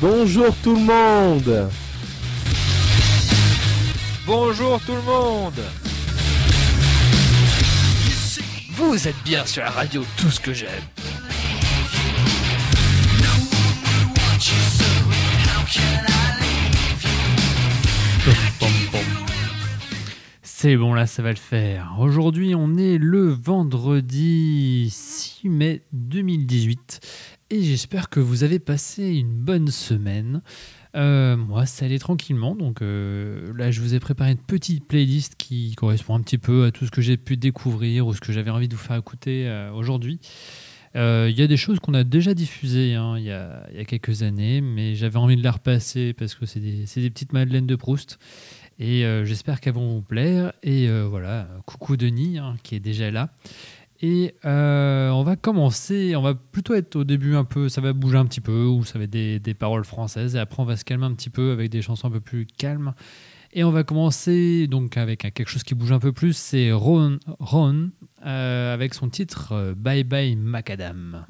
Bonjour tout le monde. Bonjour tout le monde Vous êtes bien sur la radio Tout ce que j'aime. C'est bon là, ça va le faire. Aujourd'hui, on est le vendredi 6 mai 2018 et j'espère que vous avez passé une bonne semaine. Euh, moi, ça allait tranquillement, donc euh, là, je vous ai préparé une petite playlist qui correspond un petit peu à tout ce que j'ai pu découvrir ou ce que j'avais envie de vous faire écouter euh, aujourd'hui. Il y a des choses qu'on a déjà diffusées hein, il y, a, quelques années, mais j'avais envie de les repasser parce que c'est des, des, petites madeleines de Proust. Et j'espère qu'elles vont vous plaire. Et voilà, coucou Denis, hein, qui est déjà là. Et euh, on va commencer, on va plutôt être au début un peu, ça va bouger un petit peu, ou ça va être des, des, paroles françaises, et après on va se calmer un petit peu avec des chansons un peu plus calmes. Et on va commencer donc avec quelque chose qui bouge un peu plus, c'est Ron, Ron euh, avec son titre euh, Bye Bye Macadam.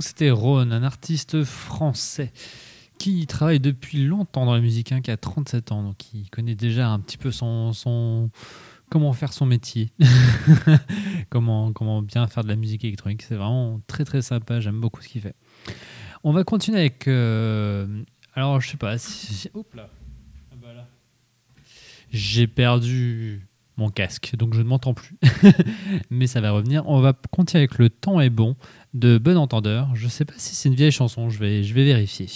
C'était Ron, un artiste français qui travaille depuis longtemps dans la musique, hein, qui a 37 ans, donc il connaît déjà un petit peu son, son comment faire son métier, comment, comment bien faire de la musique électronique. C'est vraiment très très sympa, j'aime beaucoup ce qu'il fait. On va continuer avec... euh, alors je sais pas si... Ah bah là. J'ai perdu mon casque, donc je ne m'entends plus. Mais ça va revenir. On va continuer avec Le temps est bon de Bon Entendeur. Je sais pas si c'est une vieille chanson, je vais, je vais vérifier.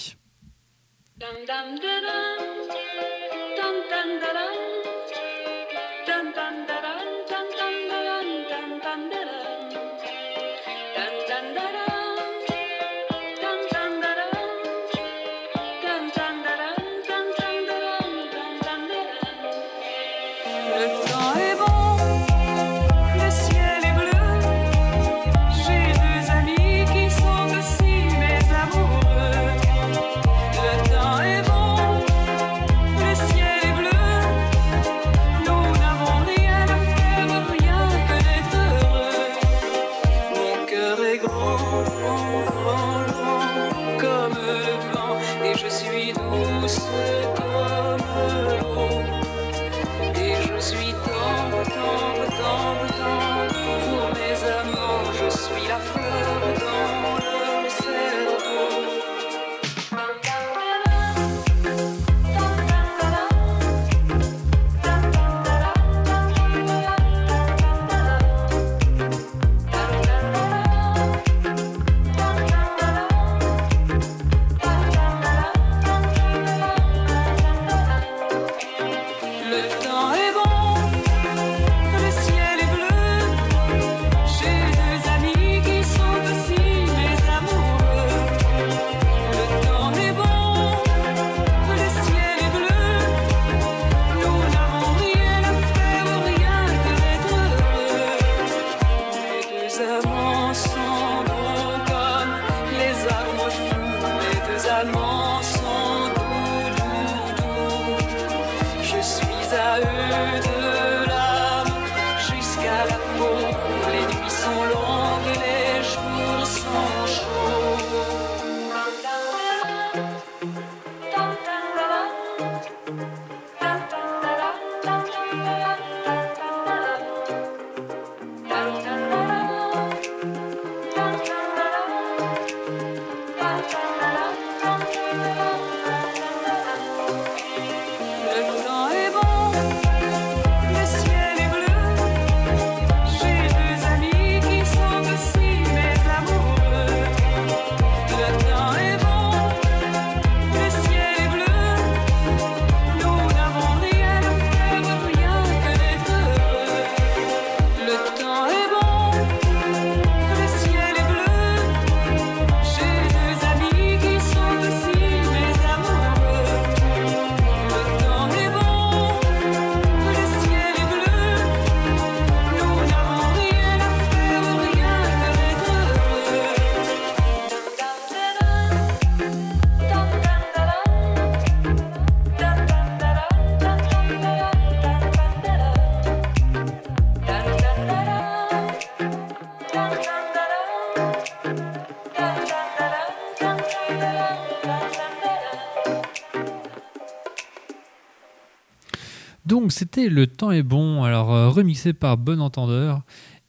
C'était Le temps est bon, alors euh, remixé par Bon Entendeur.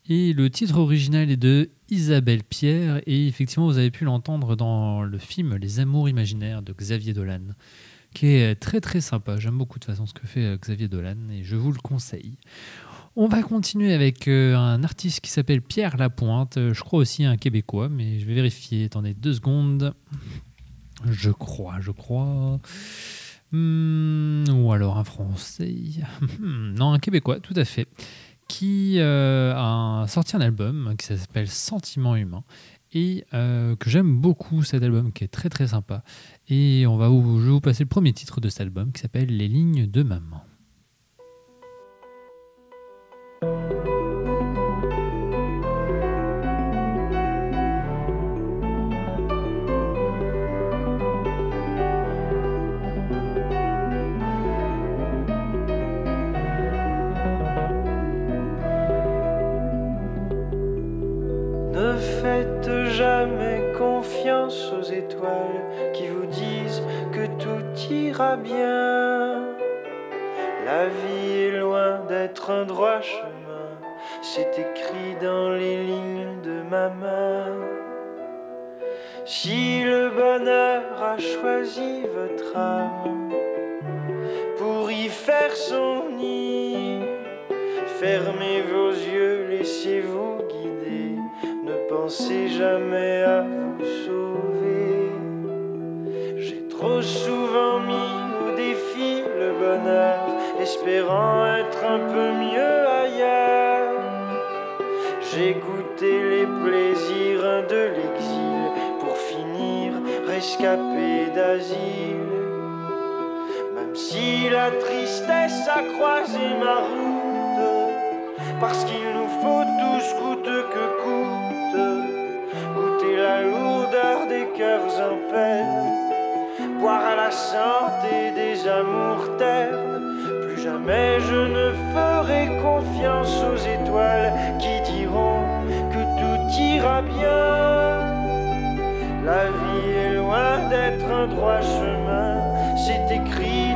Et le titre original est de Isabelle Pierre. Et effectivement, vous avez pu l'entendre dans le film Les Amours imaginaires de Xavier Dolan, qui est très très sympa. J'aime beaucoup de façon ce que fait euh, Xavier Dolan et je vous le conseille. On va continuer avec euh, un artiste qui s'appelle Pierre Lapointe. Euh, Je crois aussi un Québécois, mais je vais vérifier. Attendez deux secondes. Je crois, je crois. Hmm, ou alors un Français. Hmm, non, un Québécois, tout à fait. Qui euh, a sorti un album qui s'appelle Sentiment humain. Et euh, que j'aime beaucoup cet album, qui est très très sympa. Et on va je vais vous passer le premier titre de cet album qui s'appelle Les lignes de maman.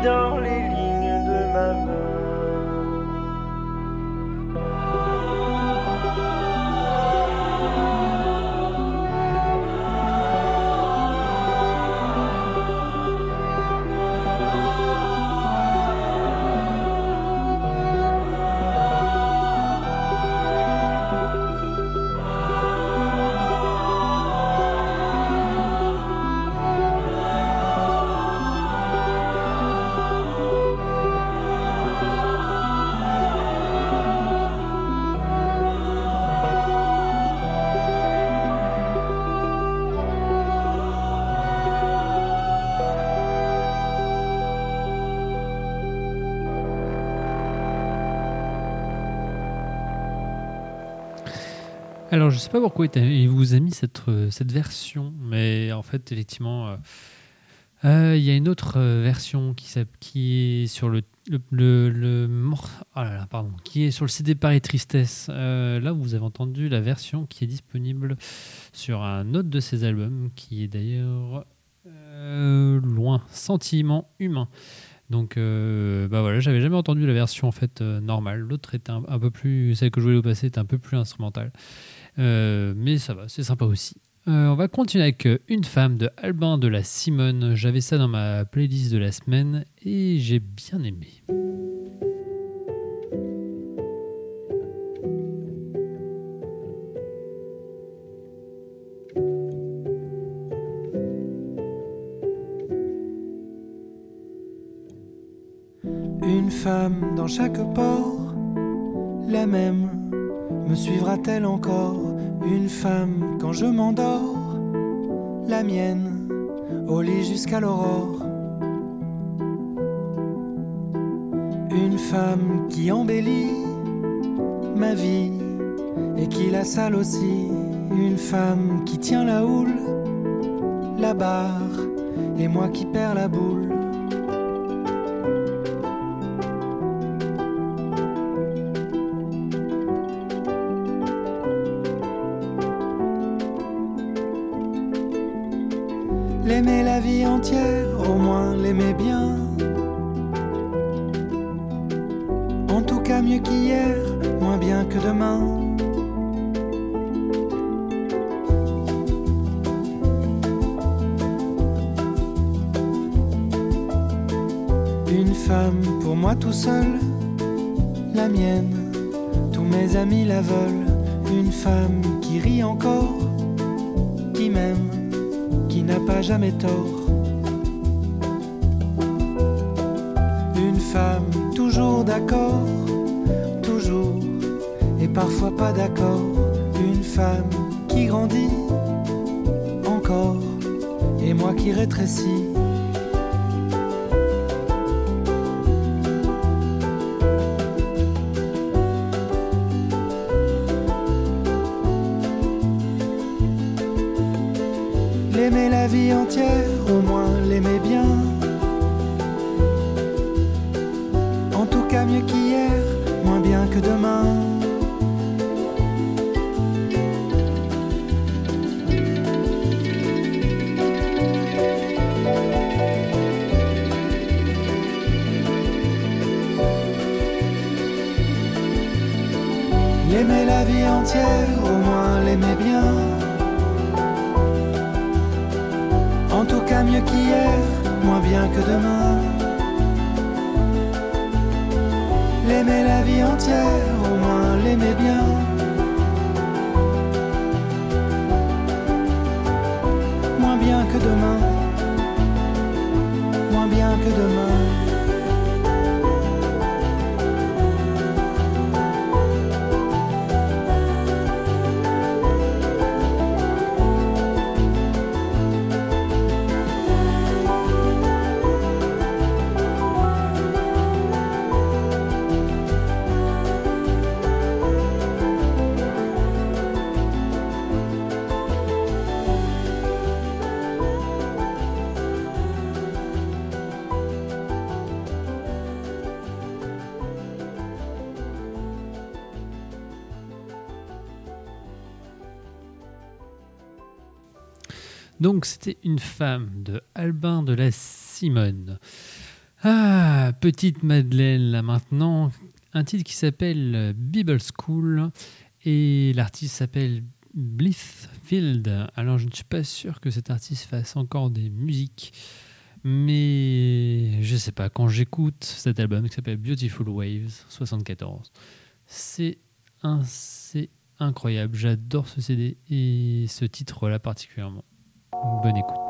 Écrit dans je sais pas pourquoi il vous a mis cette, euh, cette version, mais en fait, effectivement, euh, euh, il y a une autre version qui, est sur le, le CD Paris Tristesse. Là, vous avez entendu la version qui est disponible sur un autre de ses albums, qui est d'ailleurs loin, Sentiment humain. Donc, euh, bah voilà, j'avais jamais entendu la version en fait normale. L'autre était un, peu plus, celle que je voulais vous passer était un peu plus instrumentale. Euh, mais ça va, c'est sympa aussi. Euh, on va continuer avec euh, Une femme de Albin de la Simone. J'avais ça dans ma playlist de la semaine et j'ai bien aimé. Une femme dans chaque port, la même, me suivra-t-elle encore Une femme quand je m'endors, la mienne, au lit jusqu'à l'aurore. Une femme qui embellit ma vie et qui la sale aussi. Une femme qui tient la houle, la barre, et moi qui perds la boule. Donc c'était une femme de Albin de la Simone. Ah, petite Madeleine là maintenant, un titre qui s'appelle Bible School et l'artiste s'appelle Blithfield. Alors je ne suis pas sûr que cet artiste fasse encore des musiques, mais je sais pas, quand j'écoute cet album qui s'appelle Beautiful Waves 74, c'est c'est incroyable, j'adore ce CD et ce titre là particulièrement. Bonne écoute.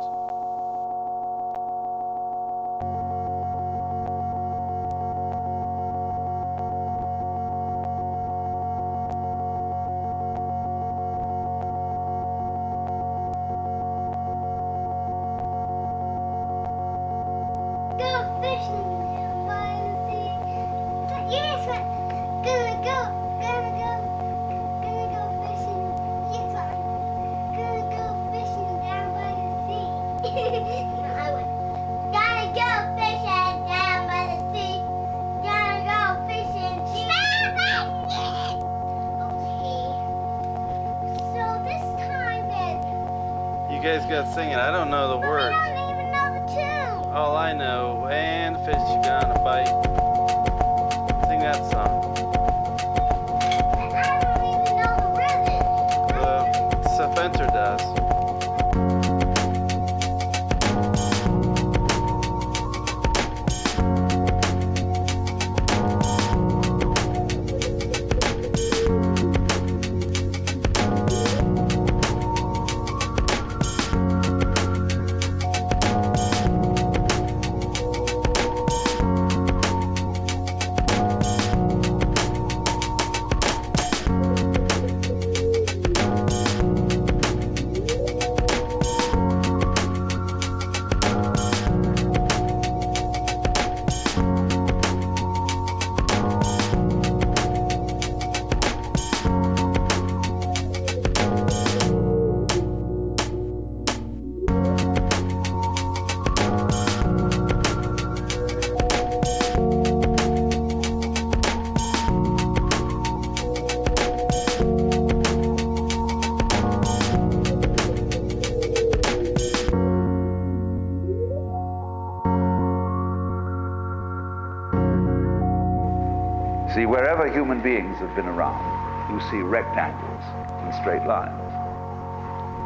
Have been around, you see rectangles and straight lines.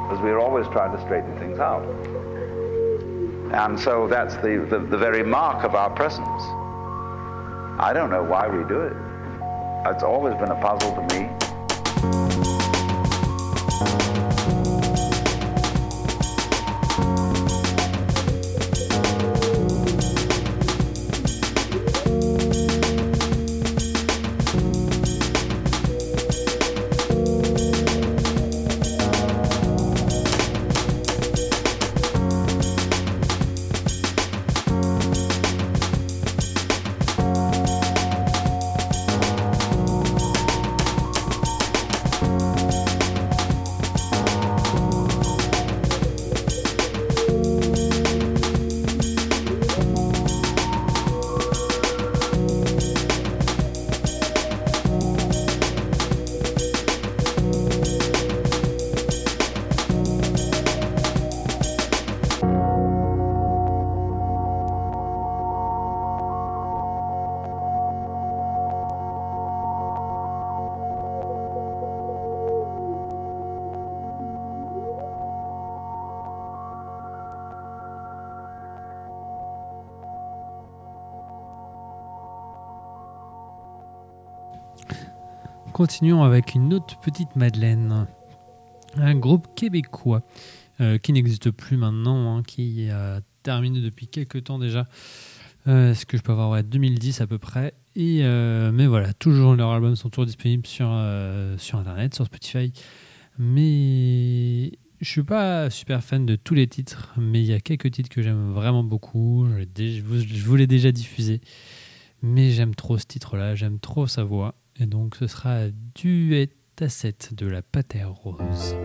Because we're always trying to straighten things out. And so that's the, the, the very mark of our presence. I don't know why we do it. It's always been a puzzle to me. Continuons avec une autre petite Madeleine. Un groupe québécois euh, qui n'existe plus maintenant, hein, qui a terminé depuis quelques temps déjà. Euh, ce que je peux avoir ouais, 2010 à peu près. Et, euh, mais voilà, toujours leurs albums sont toujours disponibles sur, sur Internet, sur Spotify. Mais je suis pas super fan de tous les titres, mais il y a quelques titres que j'aime vraiment beaucoup. Je, vous, vous l'ai déjà diffusé, mais j'aime trop ce titre-là, j'aime trop sa voix. Et donc ce sera Duet à 7 de la Patère Rose.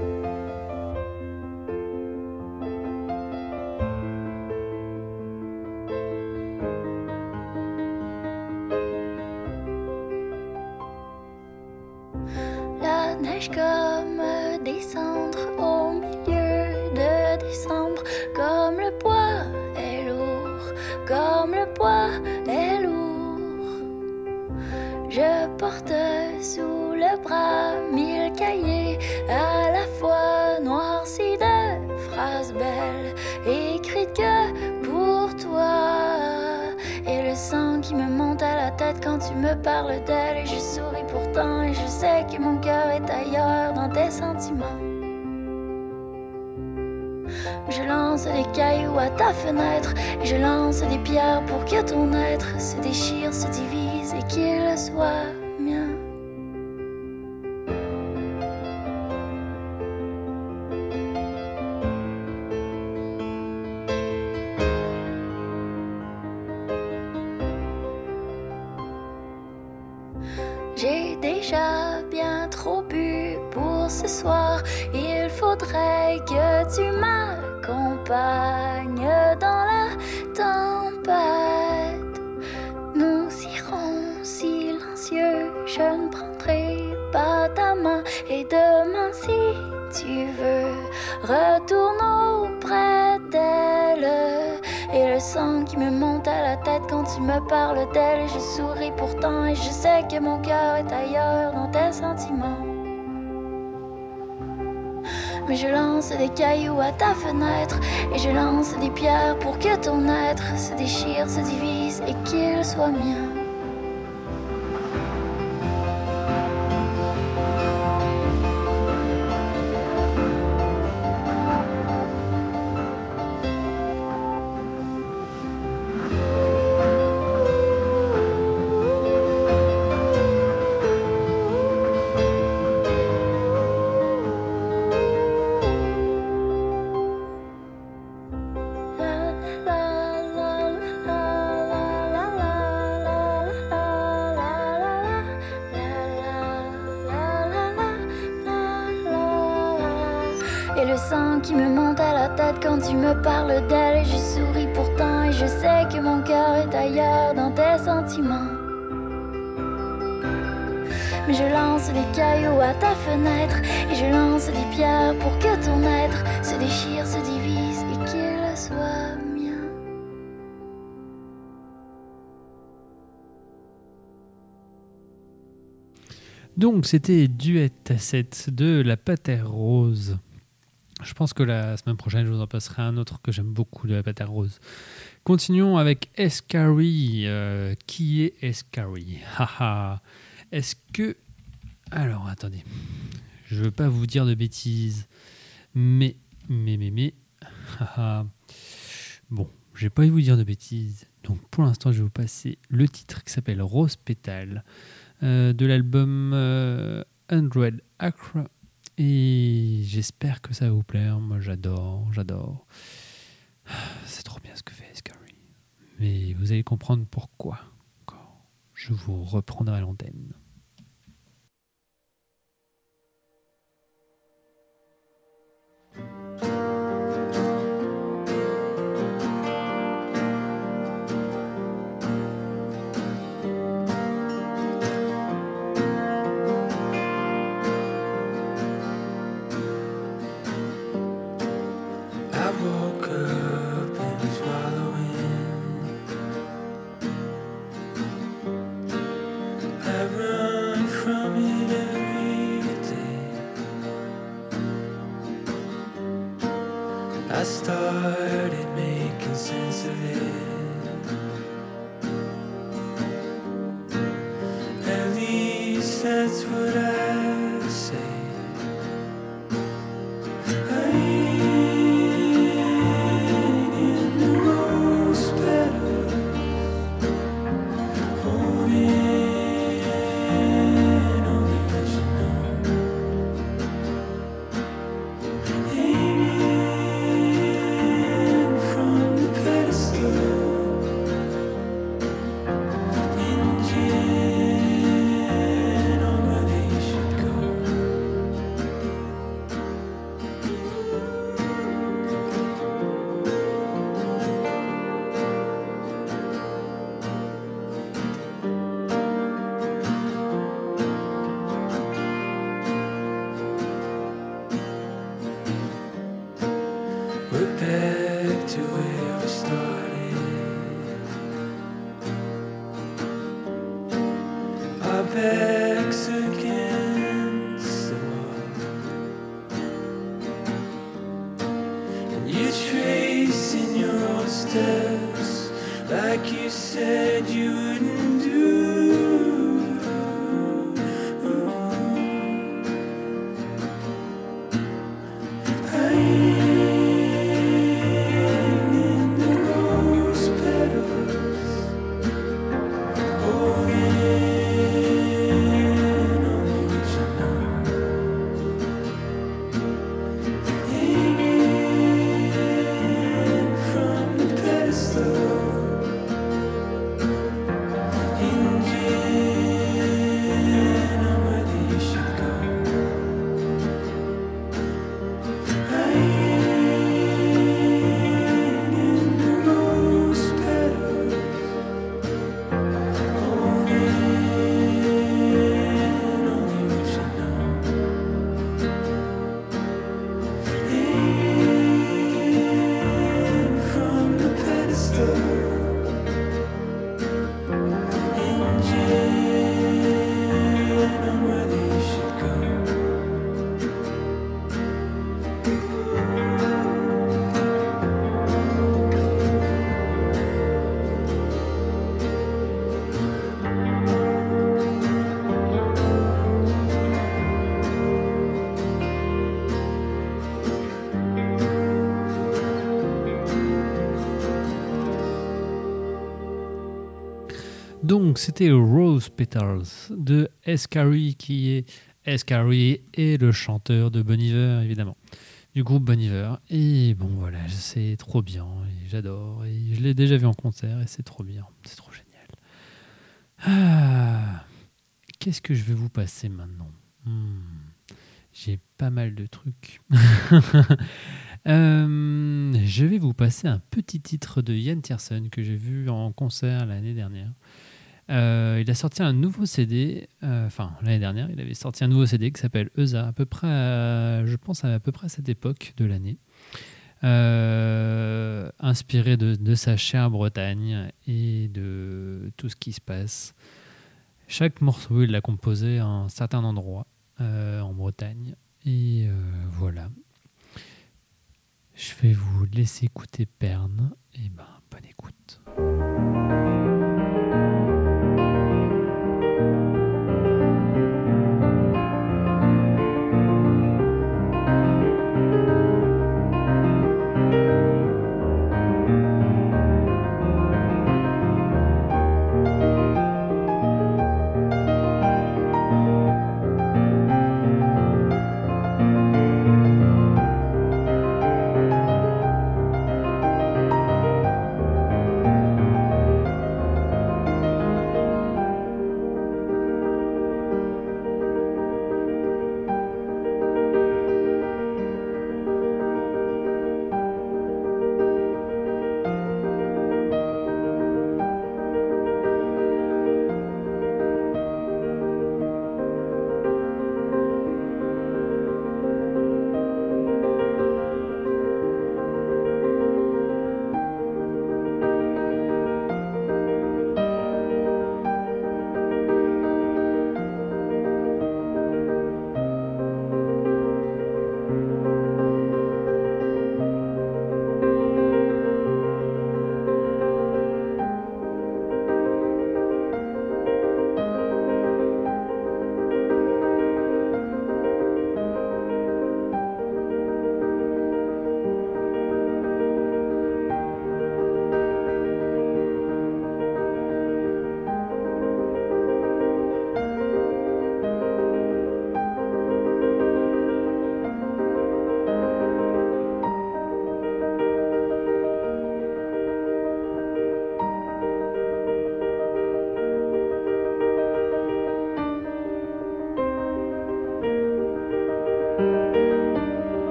Cailloux à ta fenêtre. Et je lance des pierres pour que ton être se déchire, se divise et qu'il soit des cailloux à ta fenêtre et je lance des pierres pour que ton être se déchire, se divise et qu'il soit mien. Parles d'elle. Et je souris pourtant et je sais que mon cœur est ailleurs dans tes sentiments. Mais je lance des cailloux à ta fenêtre et je lance des pierres pour que ton être se déchire, se divise et qu'il soit mien. Donc c'était Duet à 7 de la Patère Rose. Je pense que la semaine prochaine, je vous en passerai un autre que j'aime beaucoup de la Patère Rose. Continuons avec Escari. Euh, qui est Escari? Est-ce que... Alors, attendez. Je veux pas vous dire de bêtises. Mais, mais, mais, mais... bon, je vais pas vous dire de bêtises. Donc, pour l'instant, je vais vous passer le titre qui s'appelle Rose Pétale euh, de l'album euh, Android Acra. Et j'espère que ça va vous plaire. Moi, j'adore, j'adore. C'est trop bien ce que fait Escari. Mais vous allez comprendre pourquoi quand je vous reprendrai l'antenne. started making sense of it. C'était Rose Petals de S. Carey qui est S. Carey et le chanteur de Bon Iver évidemment du groupe Bon Iver et bon voilà c'est trop bien j'adore je l'ai déjà vu en concert et c'est trop bien c'est trop génial ah, qu'est-ce que je vais vous passer maintenant? Hmm, j'ai pas mal de trucs Euh, je vais vous passer un petit titre de Yann Tiersen que j'ai vu en concert l'année dernière. Euh, il a sorti un nouveau CD, euh, enfin l'année dernière, il avait sorti un nouveau CD qui s'appelle ESA, à peu près, à- je pense à, peu près à cette époque de l'année, Euh, inspiré de, de sa chère Bretagne et de tout ce qui se passe. Chaque morceau, il l'a composé à un certain endroit en Bretagne. Et voilà. Je vais vous laisser écouter Perne. Et ben, bonne écoute.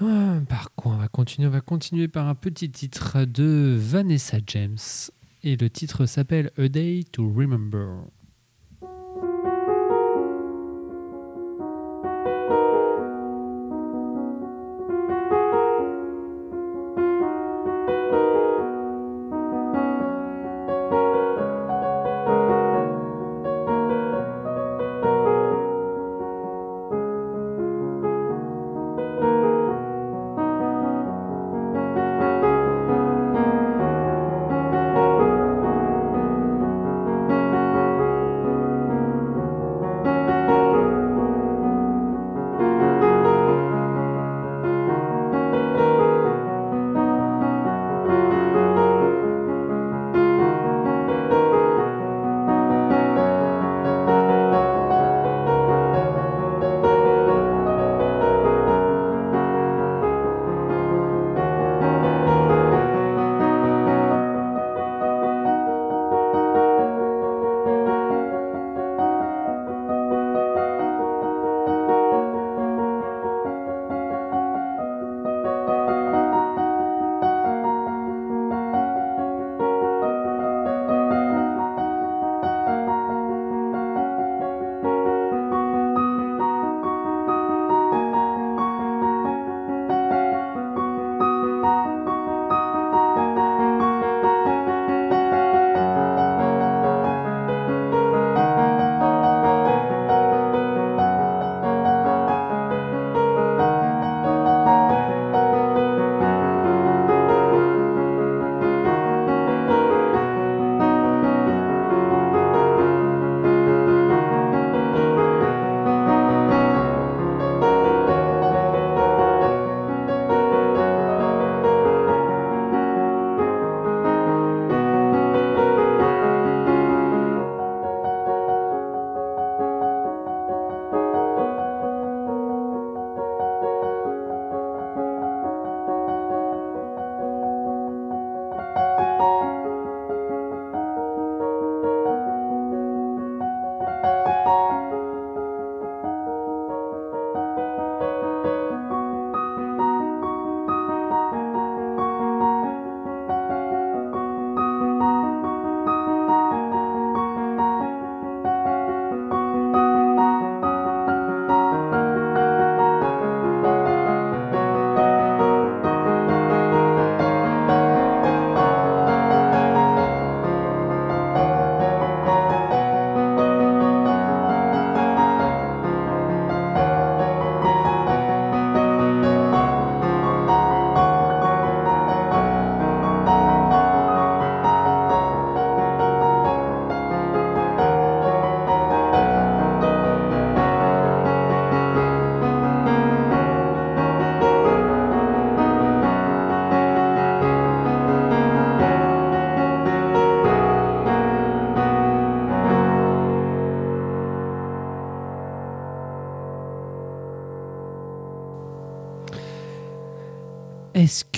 Ah, Par quoi on va continuer? On va continuer par un petit titre de Vanessa James. Et le titre s'appelle A Day to Remember.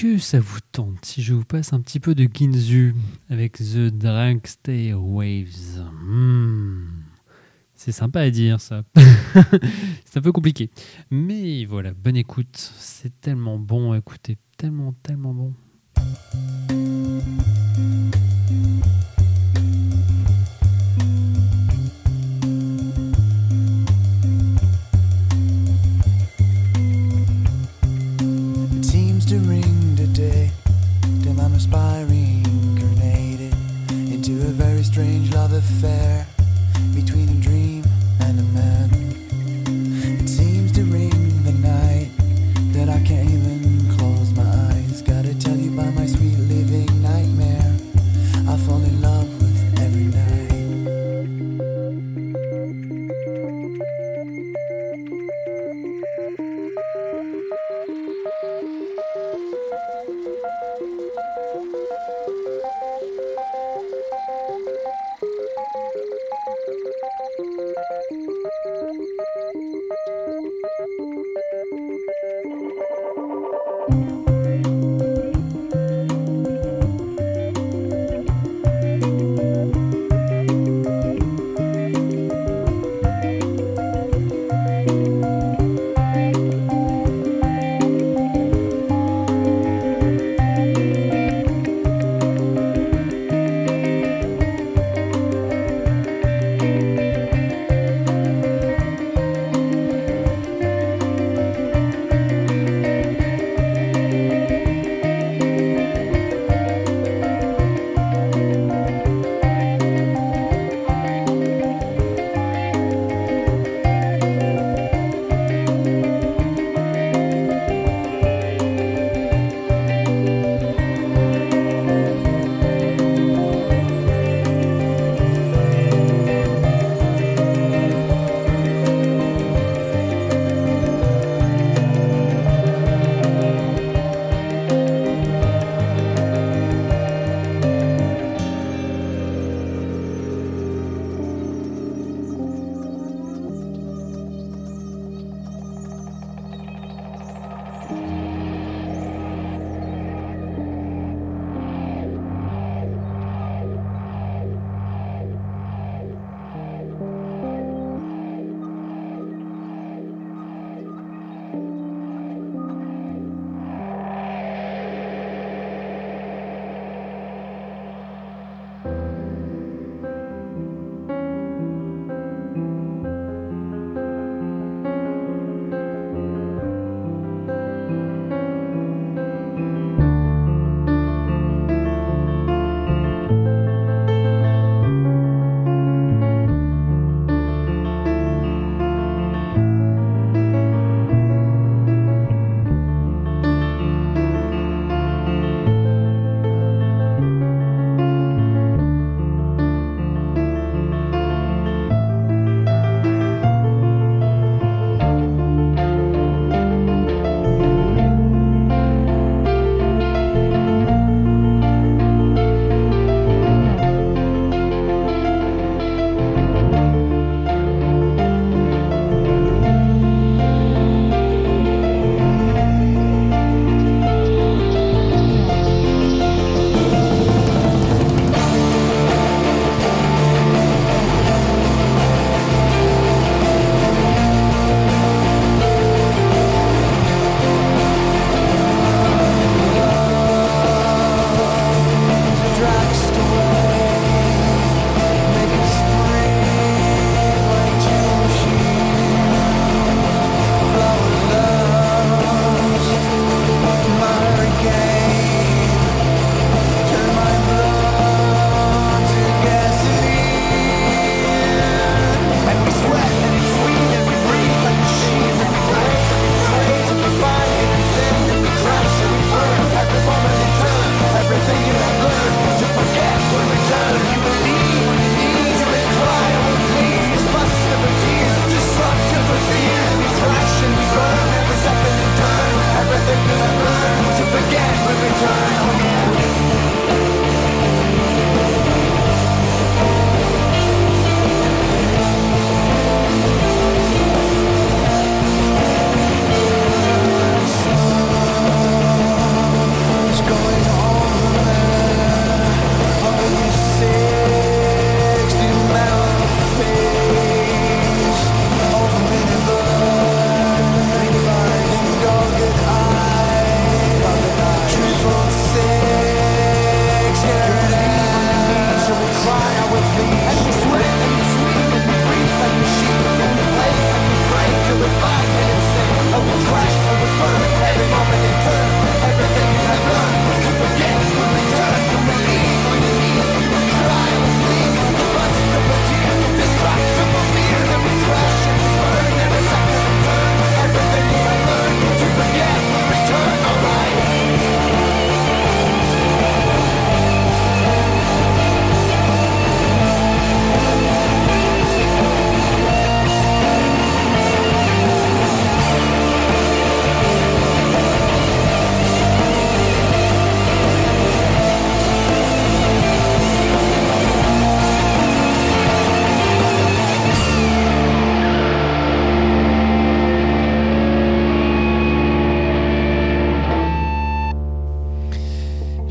Que ça vous tente si je vous passe un petit peu de Ginzu avec The Drunk Stay Waves? Hmm. C'est sympa à dire ça. c'est un peu compliqué. Mais voilà, bonne écoute. C'est tellement bon à écouter. Tellement, tellement bon.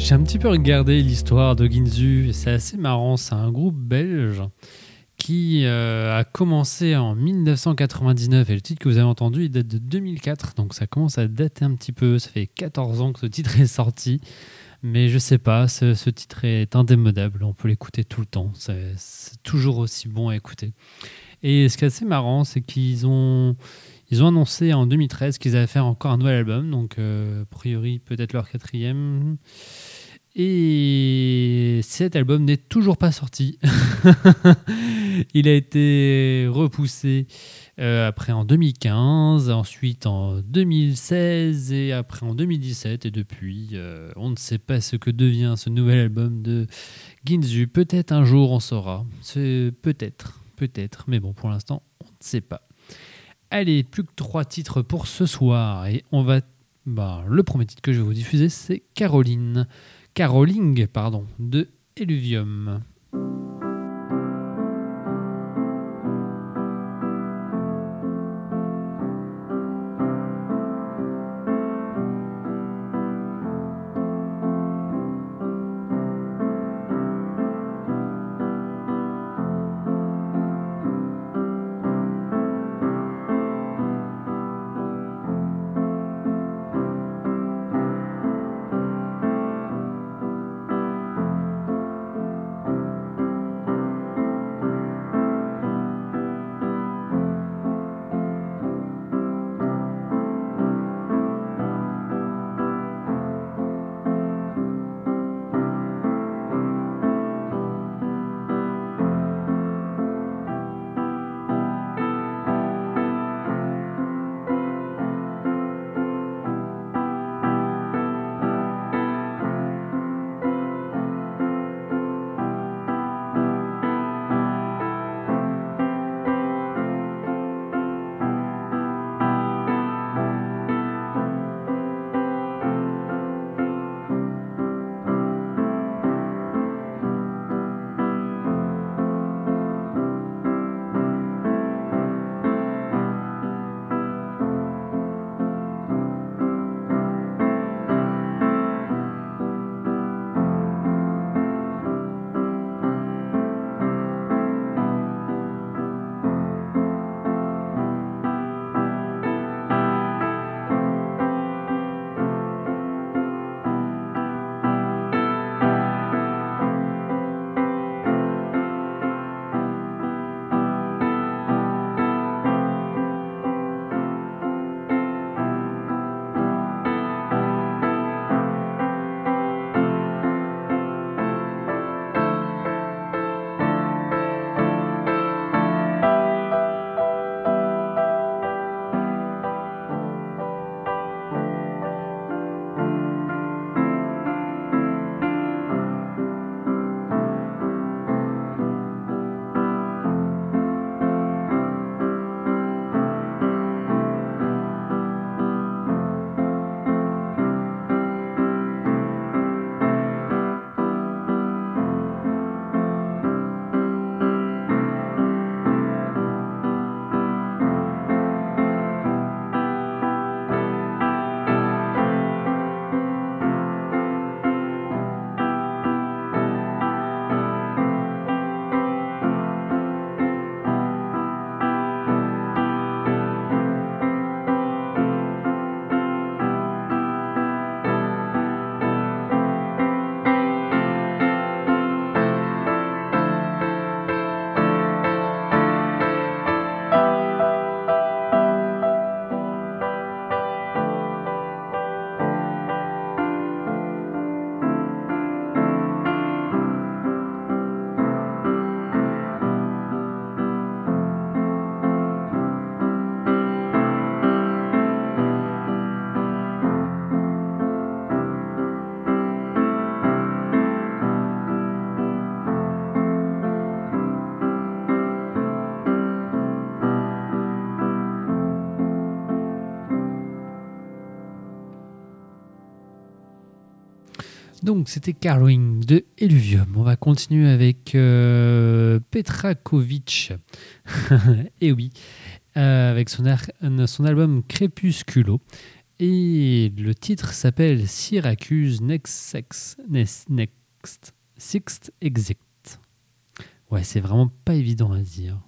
J'ai un petit peu regardé l'histoire de Ginzu, et c'est assez marrant. C'est un groupe belge qui euh, a commencé en 1999, et le titre que vous avez entendu, il date de 2004, donc ça commence à dater un petit peu. Ça fait 14 ans que ce titre est sorti, mais je sais pas, ce, titre est indémodable, on peut l'écouter tout le temps. C'est c'est toujours aussi bon à écouter. Et ce qui est assez marrant, c'est qu'ils ont, ils ont annoncé en 2013 qu'ils allaient faire encore un nouvel album, donc euh, a priori peut-être leur quatrième. Et cet album n'est toujours pas sorti. Il a été repoussé euh, après en 2015, ensuite en 2016 et après en 2017. Et depuis, euh, on ne sait pas ce que devient ce nouvel album de Ginzu. Peut-être un jour on saura. Peut-être, peut-être. Mais bon, pour l'instant, on ne sait pas. Allez, plus que trois titres pour ce soir. Et on va. bah, le premier titre que je vais vous diffuser, c'est Caroline. Caroling, pardon, de Eluvium. Donc c'était Carwing de Eluvium. On va continuer avec euh, Petrakovic. Et oui, euh, avec son, son album Crépusculo. Et le titre s'appelle Syracuse Next Sex Next, Next Sixth Exit. Ouais, c'est vraiment pas évident à dire.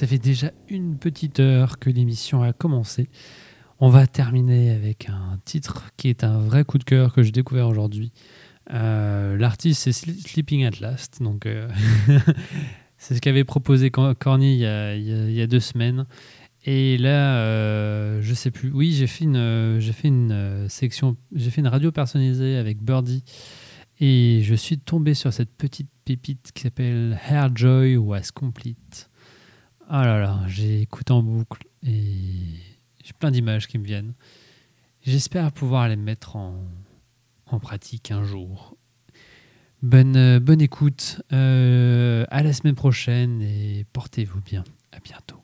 Ça fait déjà une petite heure que l'émission a commencé. On va terminer avec un titre qui est un vrai coup de cœur que j'ai découvert aujourd'hui. Euh, L'artiste c'est Sleeping at Last, donc euh, c'est ce qu'avait proposé Cor- Corny il y, a, deux semaines. Et là, euh, je sais plus. Oui, j'ai fait une, j'ai fait une euh, section, j'ai fait une radio personnalisée avec Birdie et je suis tombé sur cette petite pépite qui s'appelle Hair Joy Was Complete. Ah là là, j'écoute en boucle et j'ai plein d'images qui me viennent. J'espère pouvoir les mettre en, pratique un jour. Bonne, euh, bonne écoute, euh, à la semaine prochaine et portez-vous bien. À bientôt.